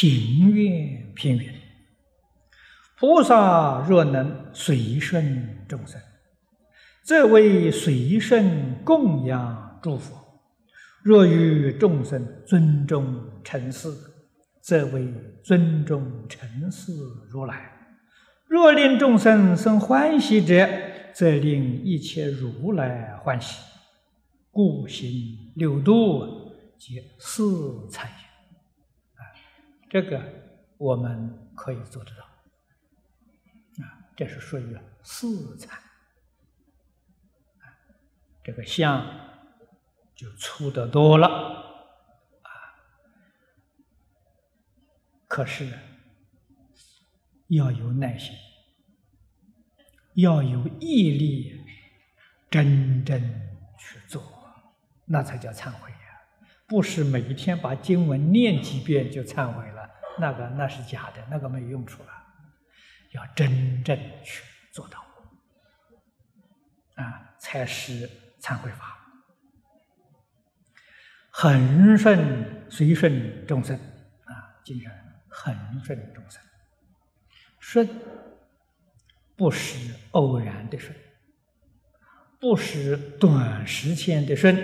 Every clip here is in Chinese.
行愿偏远。菩萨若能随顺众生，则为随顺供养诸佛；若与众生尊重尘事，则为尊重尘事如来；若令众生生欢喜者，则令一切如来欢喜。故行六度，皆四禅也。这个我们可以做得到。啊，这是属于四禅。这个相就粗得多了。啊，可是要有耐心，要有毅力，真正去做。那才叫忏悔呀！不是每一天把经文念几遍就忏悔了，那个那是假的，那个没用处了。要真正去做到，啊，才是忏悔法。恒顺随顺众生，啊，经常恒顺众生，顺不是偶然的顺，不是短时间的顺。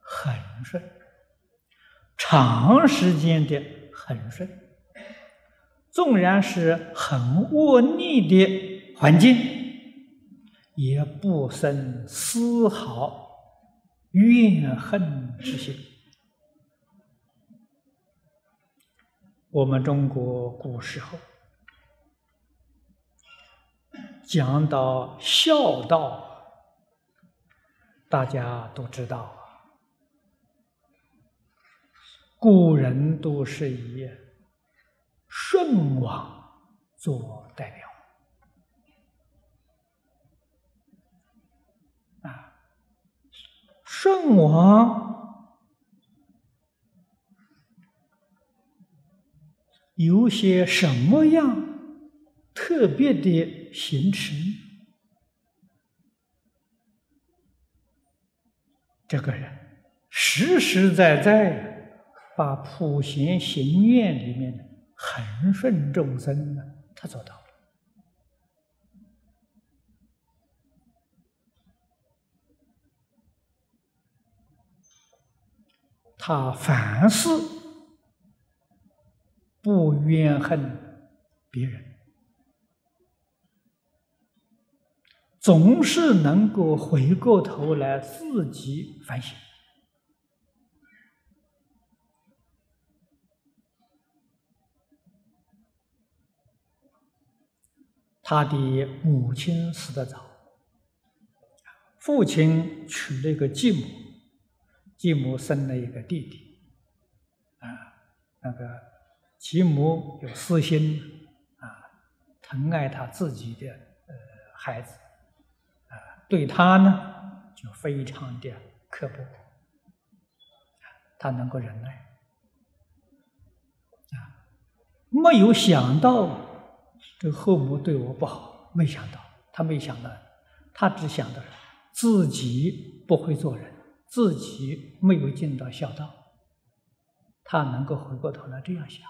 恒顺，长时间的很顺，纵然是很恶劣的环境，也不生丝毫怨恨之心。我们中国古时候讲到孝道，大家都知道。古人都是以舜王做代表啊，舜王有些什么样特别的行持？这个人实实在在。把普贤行愿里面的恒顺众生呢，他做到了。他凡事不怨恨别人，总是能够回过头来自己反省。他的母亲死得早，父亲娶了一个继母，继母生了一个弟弟，啊，那个继母有私心，啊，疼爱他自己的呃孩子，啊，对他呢就非常的刻薄，他能够忍耐，啊，没有想到。这后母对我不好，没想到，他没想到，他只想到自己不会做人，自己没有尽到孝道，他能够回过头来这样想。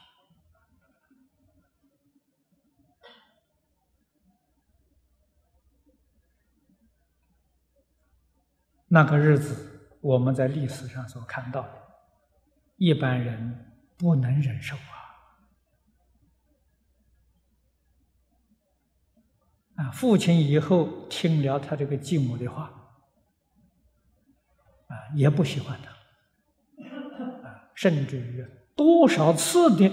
那个日子，我们在历史上所看到的，一般人不能忍受啊。父亲以后听了他这个继母的话，啊，也不喜欢他，啊，甚至于多少次的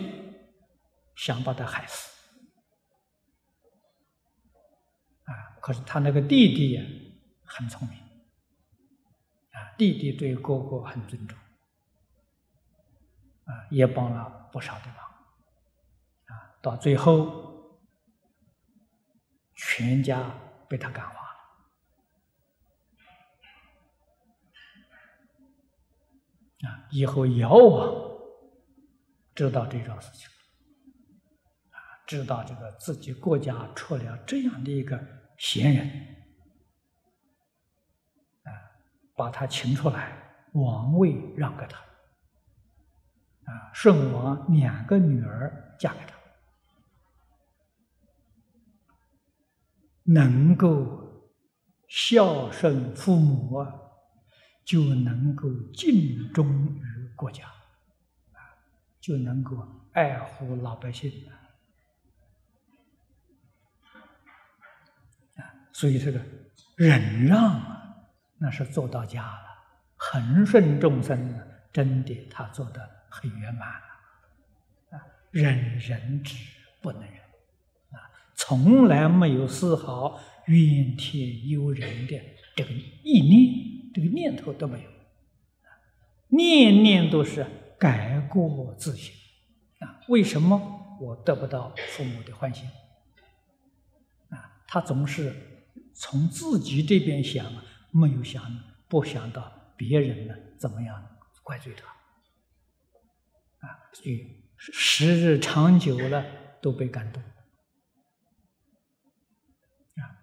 想把他害死，啊，可是他那个弟弟呀很聪明，啊，弟弟对哥哥很尊重，啊，也帮了不少的忙，啊，到最后。全家被他感化了。啊！以后尧王知道这桩事情啊，知道这个自己国家出了这样的一个贤人。啊，把他请出来，王位让给他啊，舜王两个女儿嫁给他，能够孝顺父母啊，就能够尽忠于国家，啊，就能够爱护老百姓啊，所以这个忍让啊，那是做到家了，恒顺众生，真的他做的。很圆满了，啊，忍人之不能忍，从来没有丝毫怨天尤人的这个意念，这个念头都没有，啊，念念都是改过自新，啊，为什么我得不到父母的欢心？啊，他总是从自己这边想，没有想，不想到别人呢怎么样怪罪他。啊，所以时日长久了都被感动，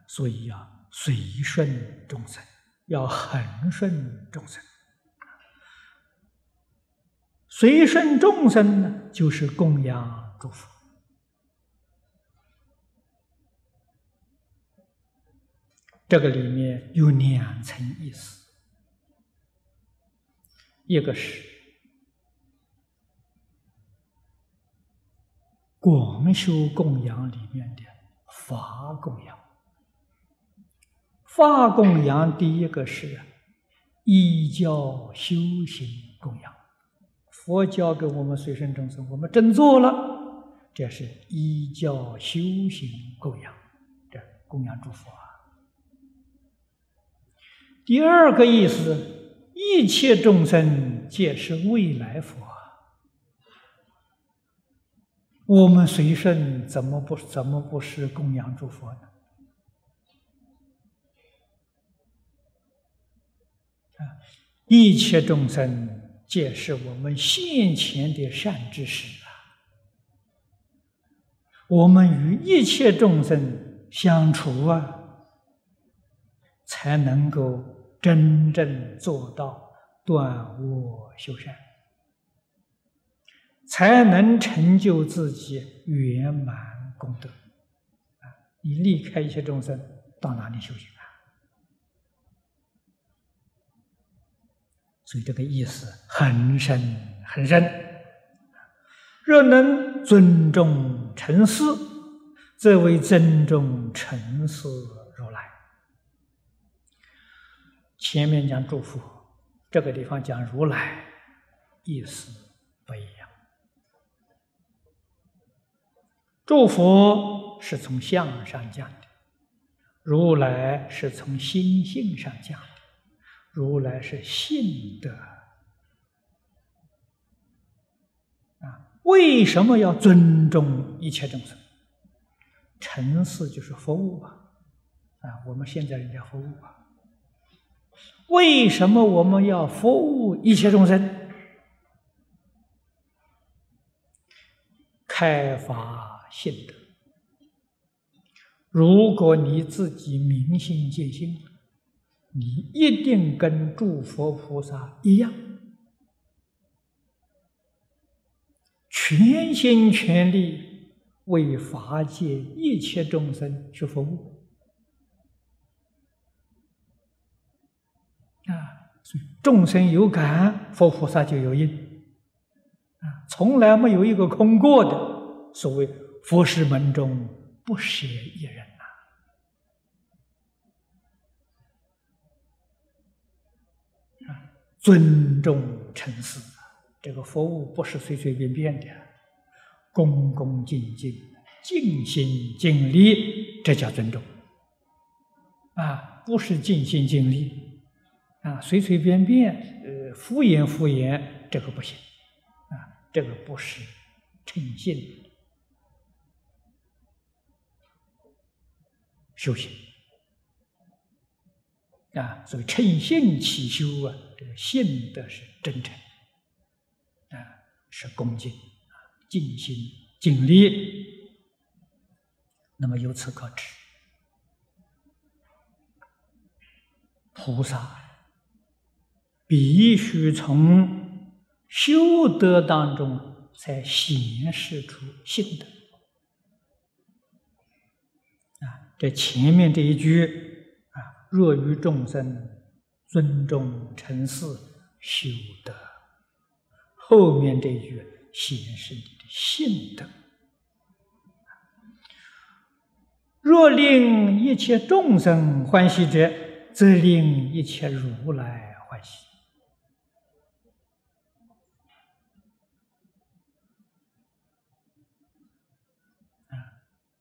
所以要随顺众生，要恒顺众生。随顺众生呢，就是供养诸佛。这个里面有两层意思，一个是。广修供养里面的法供养，法供养第一个是依教修行供养，佛教给我们随顺众生，我们真做了，这是依教修行供养，这供养诸佛啊。第二个意思，一切众生皆是未来佛。我们随顺怎么不怎么不是供养诸佛呢？啊，一切众生皆是我们现前的善知识啊！我们与一切众生相处啊，才能够真正做到断恶修善。才能成就自己圆满功德啊！你离开一切众生，到哪里修行啊？所以这个意思很深很深。若能尊重尘师，则为尊重尘师如来。前面讲祝福，这个地方讲如来，意思不一样。祝福是从相上讲的，如来是从心性上讲的，如来是信德啊。为什么要尊重一切众生？尘世就是服务啊，啊，我们现在人家服务啊。为什么我们要服务一切众生？开发。信德，如果你自己明心见性，你一定跟诸佛菩萨一样，全心全力为法界一切众生去服务啊！所以众生有感，佛菩萨就有应啊！从来没有一个空过的所谓。佛师门中不舍一人呐！啊，尊重尘世，这个服务不是随随便便的，恭恭敬敬、尽心尽力，这叫尊重。啊，不是尽心尽力，啊，随随便便，呃，敷衍敷衍，这个不行，啊，这个不是诚信。修行。啊，所以称性起修啊，这个性德是真诚啊，是恭敬啊，尽心尽力。那么由此可知，菩萨必须从修德当中才显示出性德。啊，这前面这一句，若于众生尊重尘事修德，后面这句显示你的性德。若令一切众生欢喜者，则令一切如来欢喜。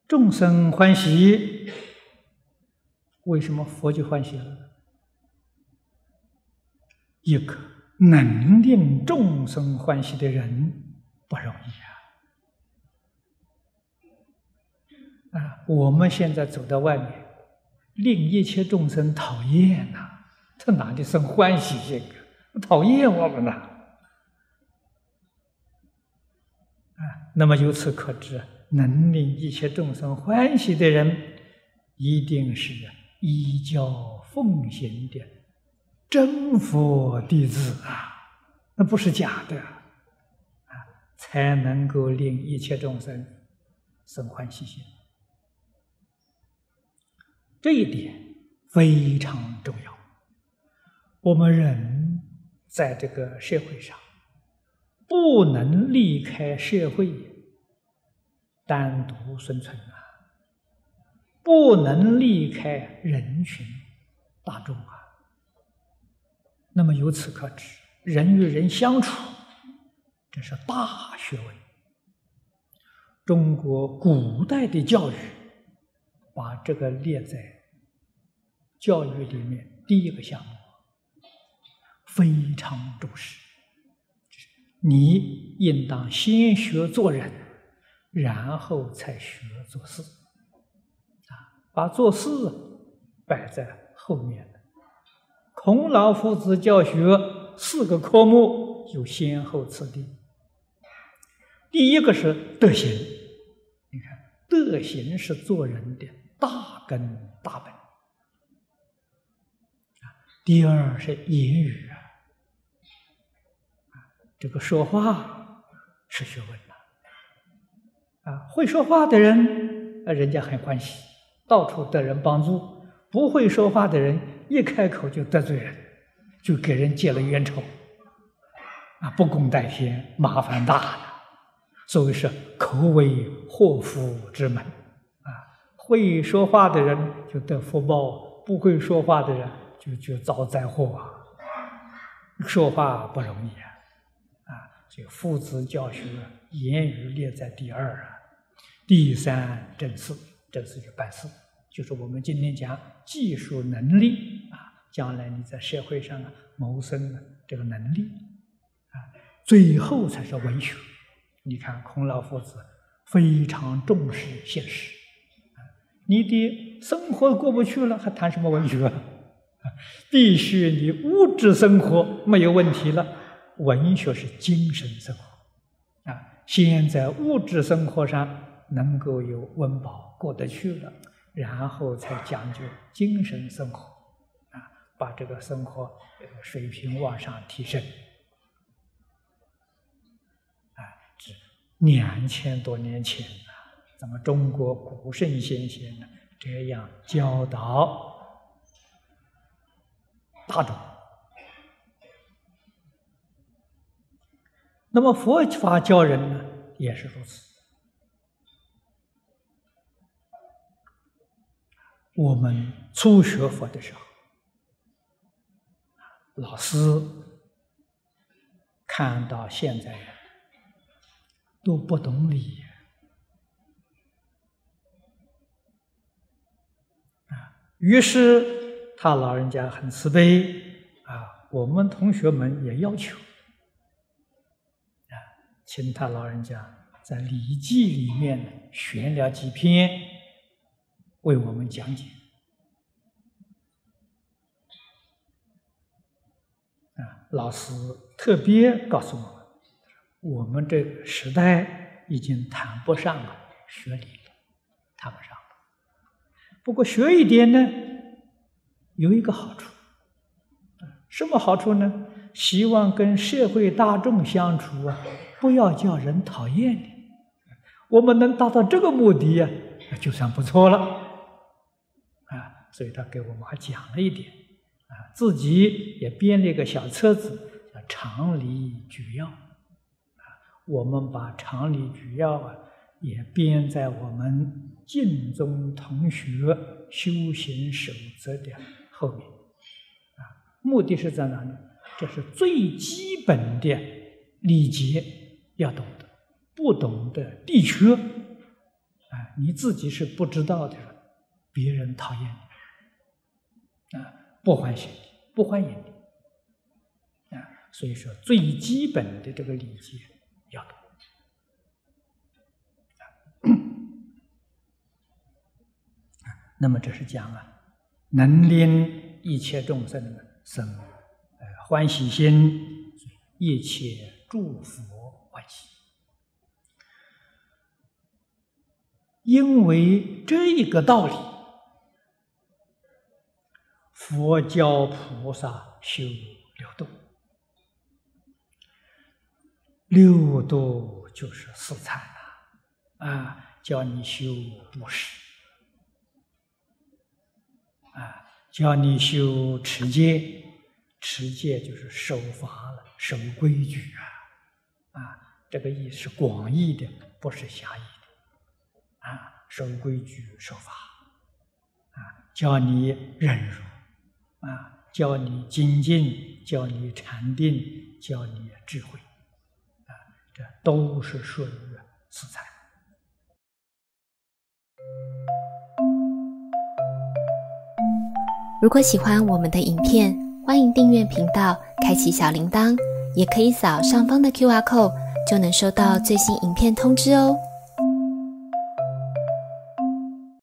众生欢喜，为什么佛就欢喜了？一个能令众生欢喜的人不容易啊。啊，我们现在走到外面，令一切众生讨厌呐，他哪里生欢喜心啊？讨厌我们呐！啊，那么由此可知，能令一切众生欢喜的人，一定是依教奉行的真佛弟子啊，那不是假的啊，才能够令一切众生生欢喜心。这一点非常重要。我们人在这个社会上，不能离开社会单独生存啊，不能离开人群大众啊。那么由此可知，人与人相处，这是大学问。中国古代的教育把这个列在。教育里面第一个项目非常重视，你应当先学做人，然后才学做事，把做事摆在后面的。孔老夫子教学四个科目有先后次第，第一个是德行，你看德行是做人的大根大本。第二是言语啊，这个说话是学问呐，啊，会说话的人，啊，人家很欢喜，到处得人帮助；不会说话的人，一开口就得罪人，就给人结了冤仇，啊，不共戴天，麻烦大了。所谓是口为祸福之门，啊，会说话的人就得福报，不会说话的人。就就遭灾祸啊！说话不容易啊！啊，这个父子教学，言语列在第二啊。第三正事，正事就办事，就是我们今天讲技术能力啊，将来你在社会上啊谋生的这个能力啊。最后才是文学。你看孔老夫子非常重视现实啊，你的生活过不去了，还谈什么文学？必须你物质生活没有问题了，文学是精神生活啊。先在物质生活上能够有温饱过得去了，然后才讲究精神生活啊，把这个生活水平往上提升啊。这两千多年前啊，咱们中国古圣先贤呢这样教导。大众，那么佛法教人呢，也是如此。我们初学佛的时候，老师看到现在人都不懂礼啊，于是。他老人家很慈悲啊，我们同学们也要求啊，请他老人家在《礼记》里面选了几篇为我们讲解啊。老师特别告诉我们，我们这个时代已经谈不上了学理了，谈不上了。不过学一点呢。有一个好处，什么好处呢？希望跟社会大众相处啊，不要叫人讨厌你。我们能达到这个目的呀，就算不错了。所以他给我们还讲了一点，啊，自己也编了一个小册子，叫《常理举要》。啊，我们把《常理举要》啊，也编在我们晋宗同学修行守则的后面。啊，目的是在哪里？这是最基本的礼节要懂得，不懂得必缺，啊，你自己是不知道的，别人讨厌你，啊，不欢喜，不欢迎，啊，所以说最基本的这个礼节要懂，啊，那么这是讲啊，能令一切众生生。欢喜心，一切诸佛欢喜。因为这一个道理，佛教菩萨修六度，六度就是四禅呐，啊，教你修布施，啊，教你修持戒。持戒就是守法了，守规矩啊，啊，这个意是广义的，不是狭义的，啊，守规矩、守法，啊，教你忍辱，啊，教你精进，教你禅定，教你智慧，啊，这都是属于四禅。如果喜欢我们的影片。欢迎订阅频道，开启小铃铛，也可以扫上方的 Q R code，就能收到最新影片通知哦。